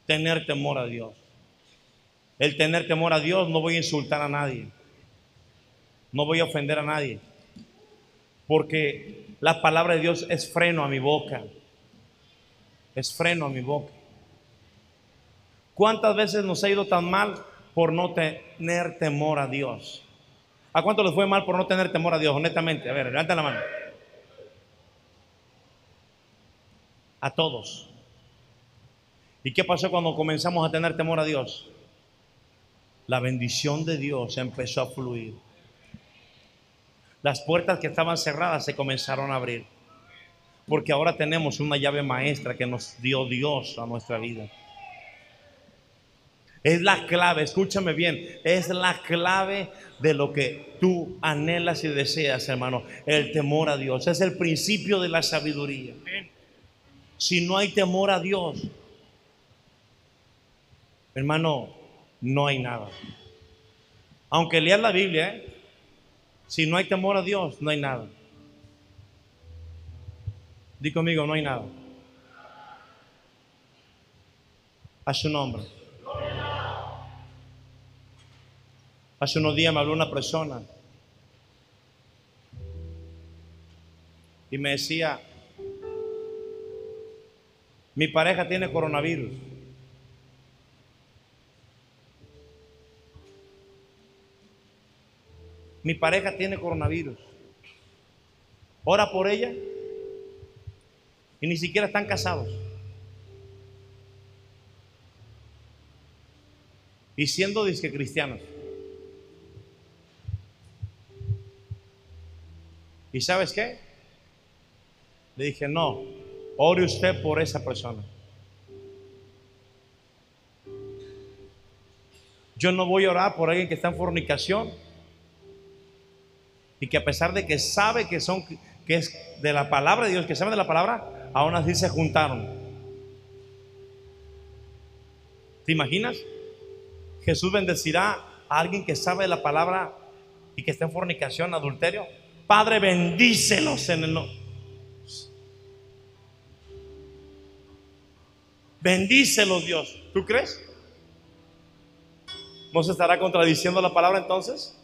Tener temor a Dios. El tener temor a Dios no voy a insultar a nadie. No voy a ofender a nadie. Porque la palabra de Dios es freno a mi boca. Es freno a mi boca. ¿Cuántas veces nos ha ido tan mal por no tener temor a Dios? ¿A cuánto les fue mal por no tener temor a Dios? Honestamente, a ver, levanten la mano. A todos. ¿Y qué pasó cuando comenzamos a tener temor a Dios? La bendición de Dios empezó a fluir. Las puertas que estaban cerradas se comenzaron a abrir. Porque ahora tenemos una llave maestra que nos dio Dios a nuestra vida. Es la clave, escúchame bien, es la clave de lo que tú anhelas y deseas, hermano. El temor a Dios es el principio de la sabiduría. Si no hay temor a Dios, hermano, no hay nada. Aunque leas la Biblia, ¿eh? si no hay temor a Dios, no hay nada. Di conmigo, no hay nada. A su nombre. Hace unos días me habló una persona y me decía, mi pareja tiene coronavirus. Mi pareja tiene coronavirus. Ora por ella y ni siquiera están casados. Y siendo disque cristianos. ¿Y sabes qué? Le dije, no, ore usted por esa persona. Yo no voy a orar por alguien que está en fornicación y que a pesar de que sabe que son que es de la palabra de Dios, que sabe de la palabra, aún así se juntaron. ¿Te imaginas? Jesús bendecirá a alguien que sabe de la palabra y que está en fornicación, adulterio. Padre, bendícelos en el nombre. Bendícelos, Dios. ¿Tú crees? ¿No se estará contradiciendo la palabra entonces?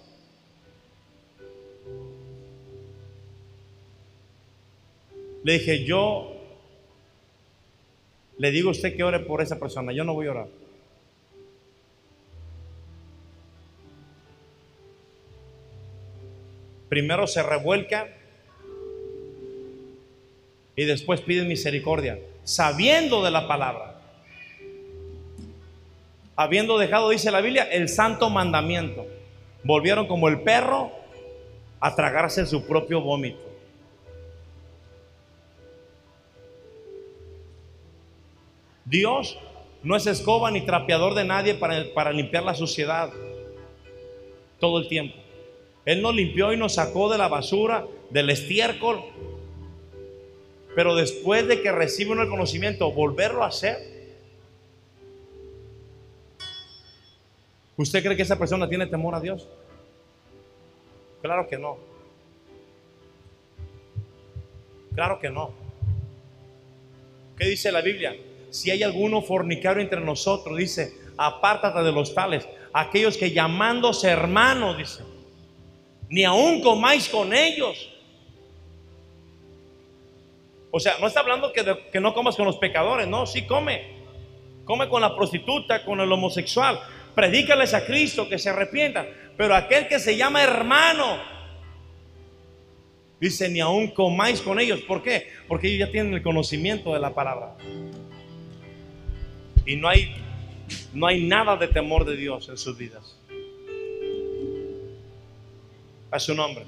Le dije, yo le digo a usted que ore por esa persona, yo no voy a orar. Primero se revuelca y después pide misericordia, sabiendo de la palabra. Habiendo dejado, dice la Biblia, el santo mandamiento. Volvieron como el perro a tragarse su propio vómito. Dios no es escoba ni trapeador de nadie para, para limpiar la suciedad todo el tiempo. Él nos limpió y nos sacó de la basura, del estiércol. Pero después de que recibe un conocimiento, volverlo a hacer. ¿Usted cree que esa persona tiene temor a Dios? Claro que no. Claro que no. ¿Qué dice la Biblia? Si hay alguno fornicario entre nosotros, dice, apártate de los tales, aquellos que llamándose hermanos, dice, ni aún comáis con ellos. O sea, no está hablando que, no comas con los pecadores, no, sí come. Come con la prostituta, con el homosexual. Predícales a Cristo que se arrepientan. Pero aquel que se llama hermano, dice, ni aún comáis con ellos. ¿Por qué? Porque ellos ya tienen el conocimiento de la palabra. Y no hay, no hay nada de temor de Dios en sus vidas. A su nombre.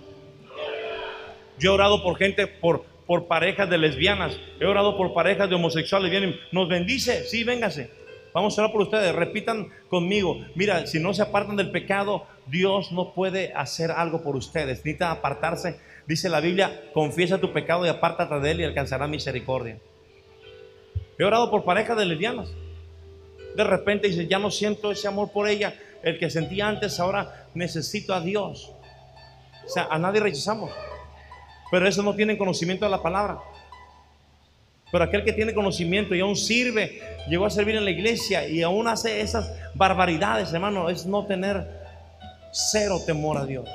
Yo he orado por gente, por, por parejas de lesbianas. He orado por parejas de homosexuales. Vienen, nos bendice. Sí, véngase. Vamos a orar por ustedes. Repitan conmigo. Mira, si no se apartan del pecado, Dios no puede hacer algo por ustedes. Necesitan apartarse. Dice la Biblia, confiesa tu pecado y apártate de él y alcanzará misericordia. He orado por parejas de lesbianas de repente dice, ya no siento ese amor por ella, el que sentía antes, ahora necesito a Dios. O sea, a nadie rechazamos, pero eso no tiene conocimiento de la palabra. Pero aquel que tiene conocimiento y aún sirve, llegó a servir en la iglesia y aún hace esas barbaridades, hermano, es no tener cero temor a Dios.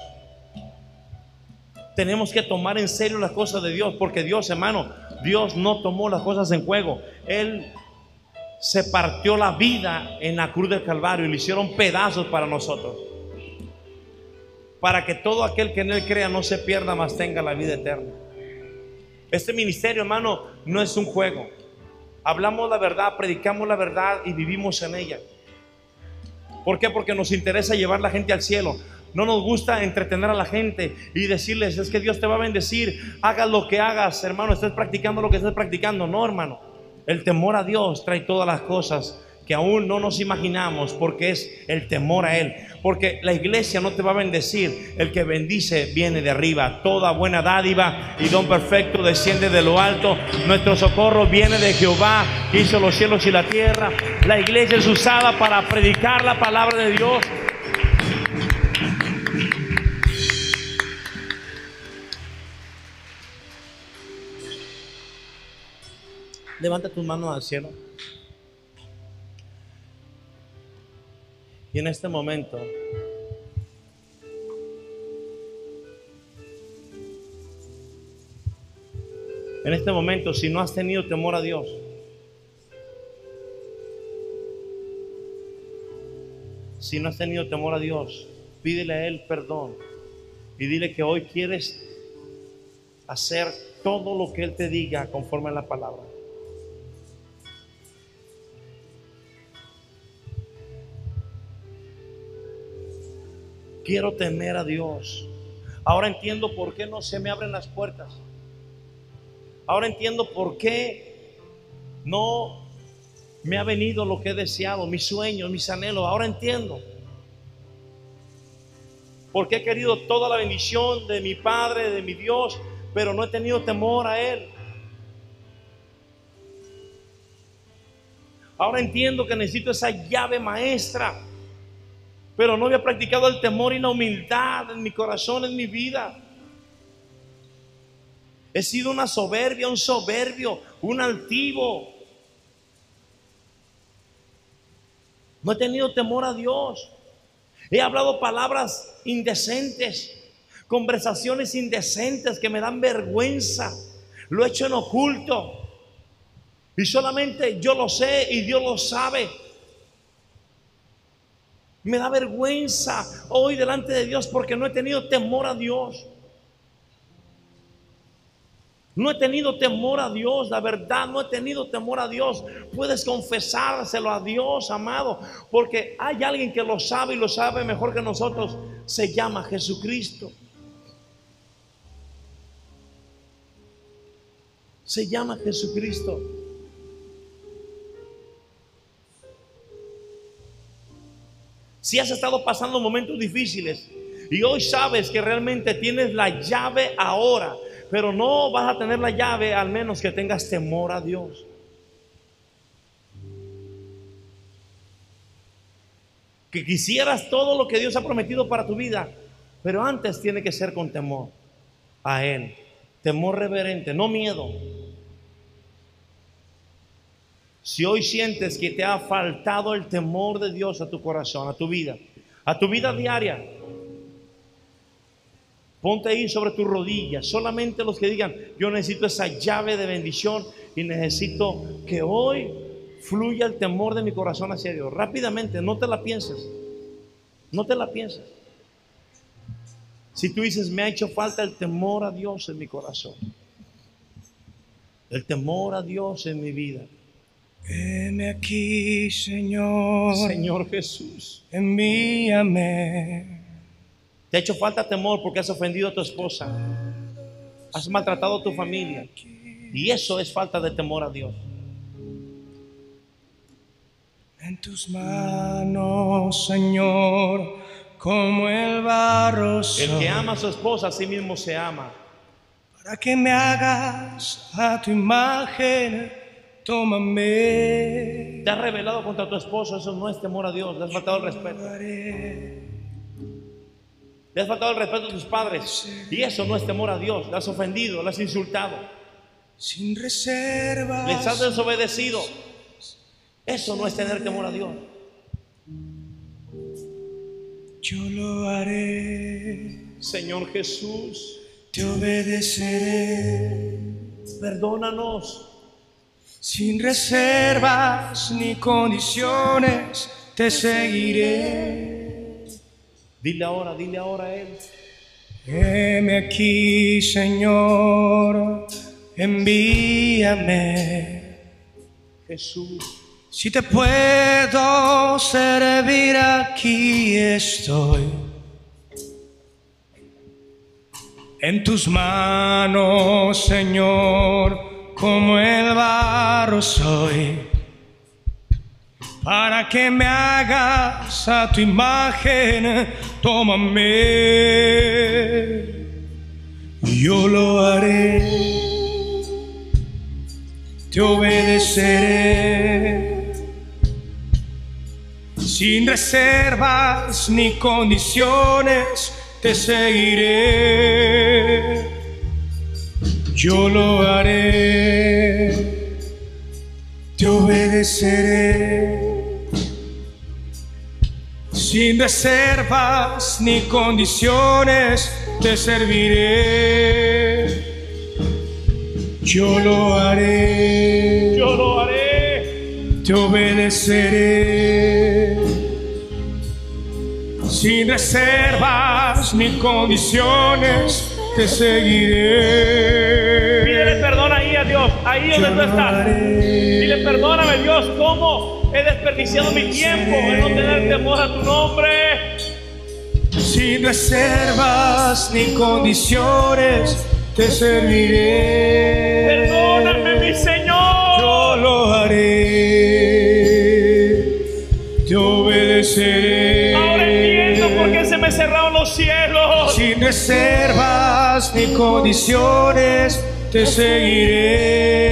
Tenemos que tomar en serio las cosas de Dios, porque Dios, hermano, Dios no tomó las cosas en juego. Él se partió la vida en la cruz del Calvario y le hicieron pedazos para nosotros. Para que todo aquel que en él crea no se pierda, más tenga la vida eterna. Este ministerio, hermano, no es un juego. Hablamos la verdad, predicamos la verdad y vivimos en ella. ¿Por qué? Porque nos interesa llevar la gente al cielo. No nos gusta entretener a la gente y decirles, es que Dios te va a bendecir, hagas lo que hagas, hermano, estés practicando lo que estés practicando. No, hermano. El temor a Dios trae todas las cosas que aún no nos imaginamos porque es el temor a Él. Porque la iglesia no te va a bendecir. El que bendice viene de arriba. Toda buena dádiva y don perfecto desciende de lo alto. Nuestro socorro viene de Jehová, hizo los cielos y la tierra. La iglesia es usada para predicar la palabra de Dios. Levanta tus manos al cielo. Y en este momento, En este momento, si no has tenido temor a Dios, si no has tenido temor a Dios, pídele a Él perdón y dile que hoy quieres hacer todo lo que Él te diga conforme a la palabra. Quiero temer a Dios. Ahora entiendo por qué no se me abren las puertas. Ahora entiendo por qué no me ha venido lo que he deseado, mis sueños, mis anhelos. Ahora entiendo. Porque he querido toda la bendición de mi Padre, de mi Dios, pero no he tenido temor a Él. Ahora entiendo que necesito esa llave maestra, pero no había practicado el temor y la humildad en mi corazón, en mi vida. He sido una soberbia, un soberbio, un altivo. No he tenido temor a Dios. He hablado palabras indecentes, conversaciones indecentes que me dan vergüenza. Lo he hecho en oculto. Y solamente yo lo sé y Dios lo sabe. Me da vergüenza hoy delante de Dios porque no he tenido temor a Dios. No he tenido temor a Dios, la verdad, no he tenido temor a Dios. Puedes confesárselo a Dios, amado, porque hay alguien que lo sabe y lo sabe mejor que nosotros. Se llama Jesucristo. Se llama Jesucristo. Si has estado pasando momentos difíciles y hoy sabes que realmente tienes la llave ahora, pero no vas a tener la llave al menos que tengas temor a Dios. Que quisieras todo lo que Dios ha prometido para tu vida, pero antes tiene que ser con temor a Él. Temor reverente, no miedo. Si hoy sientes que te ha faltado el temor de Dios a tu corazón, a tu vida, a tu vida diaria, ponte ahí sobre tus rodillas. Solamente los que digan, yo necesito esa llave de bendición y necesito que hoy fluya el temor de mi corazón hacia Dios. Rápidamente, no te la pienses. No te la pienses. Si tú dices, me ha hecho falta el temor a Dios en mi corazón. El temor a Dios en mi vida. Heme aquí, Señor. Señor Jesús. Envíame. Te ha hecho falta temor porque has ofendido a tu esposa. Has maltratado a tu familia. Y eso es falta de temor a Dios. En tus manos, Señor, como el barro El que ama a su esposa a sí mismo se ama. para que me hagas a tu imagen, tómame. Te has rebelado contra tu esposo, eso no es temor a Dios. Le has faltado el respeto. Le has faltado el respeto a tus padres. Y eso no es temor a Dios. Le has ofendido, le has insultado. sin Les has reservas. desobedecido. Eso no es tener temor a Dios. Yo lo haré, Señor Jesús, te obedeceré. perdónanos. Sin reservas ni condiciones, te seguiré. Dile ahora, dile ahora a Él. Heme aquí, Señor, envíame. Jesús, Si te puedo servir, aquí estoy. En tus manos, Señor, como el barro soy. Para que me hagas a tu imagen, tómame. Yo lo haré te obedeceré. Sin reservas ni condiciones, te seguiré. Yo lo haré, te obedeceré. Sin reservas ni condiciones, te serviré. yo lo haré, yo lo haré. te obedeceré. Sin reservas ni condiciones, te Pídele seguiré. perdón ahí a Dios, ahí Yo donde tú estás. Dile, perdóname Dios, cómo he desperdiciado mi tiempo en no tener temor a tu nombre. Sin reservas ni condiciones, te serviré. Perdóname, mi Yo Señor. lo haré, te obedeceré. Reservas ni condiciones, te seguiré.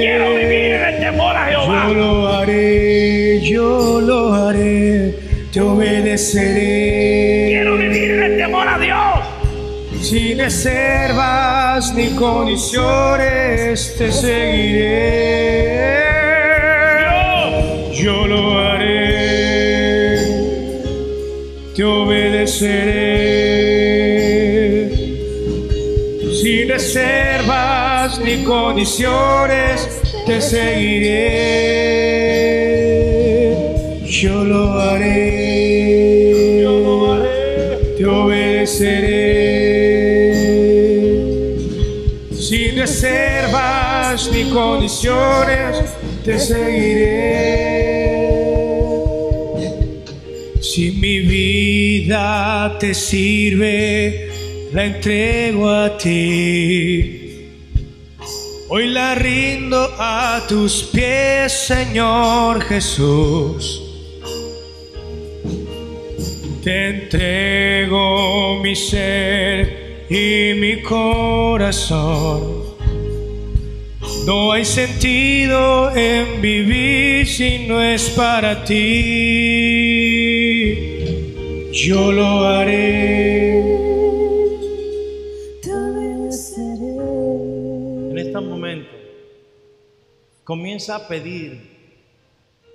Quiero vivir en el temor a Yo Jehová. lo haré, yo lo haré, te obedeceré. Quiero vivir en el temor a Dios. Sin reservas ni condiciones, te seguiré. Yo lo haré, te obedeceré. Reservas ni condiciones, te seguiré. Yo lo haré, yo lo haré. te obedeceré. Sin reservas ni condiciones, te seguiré. Si mi vida te sirve, la entrego a ti. Hoy la rindo a tus pies, Señor Jesús. Te entrego mi ser y mi corazón. No hay sentido en vivir si no es para ti. Yo lo haré. Comienza a pedir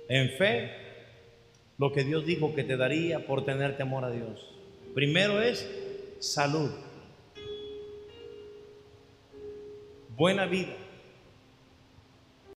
en fe lo que Dios dijo que te daría por tener temor a Dios. Primero es salud, buena vida,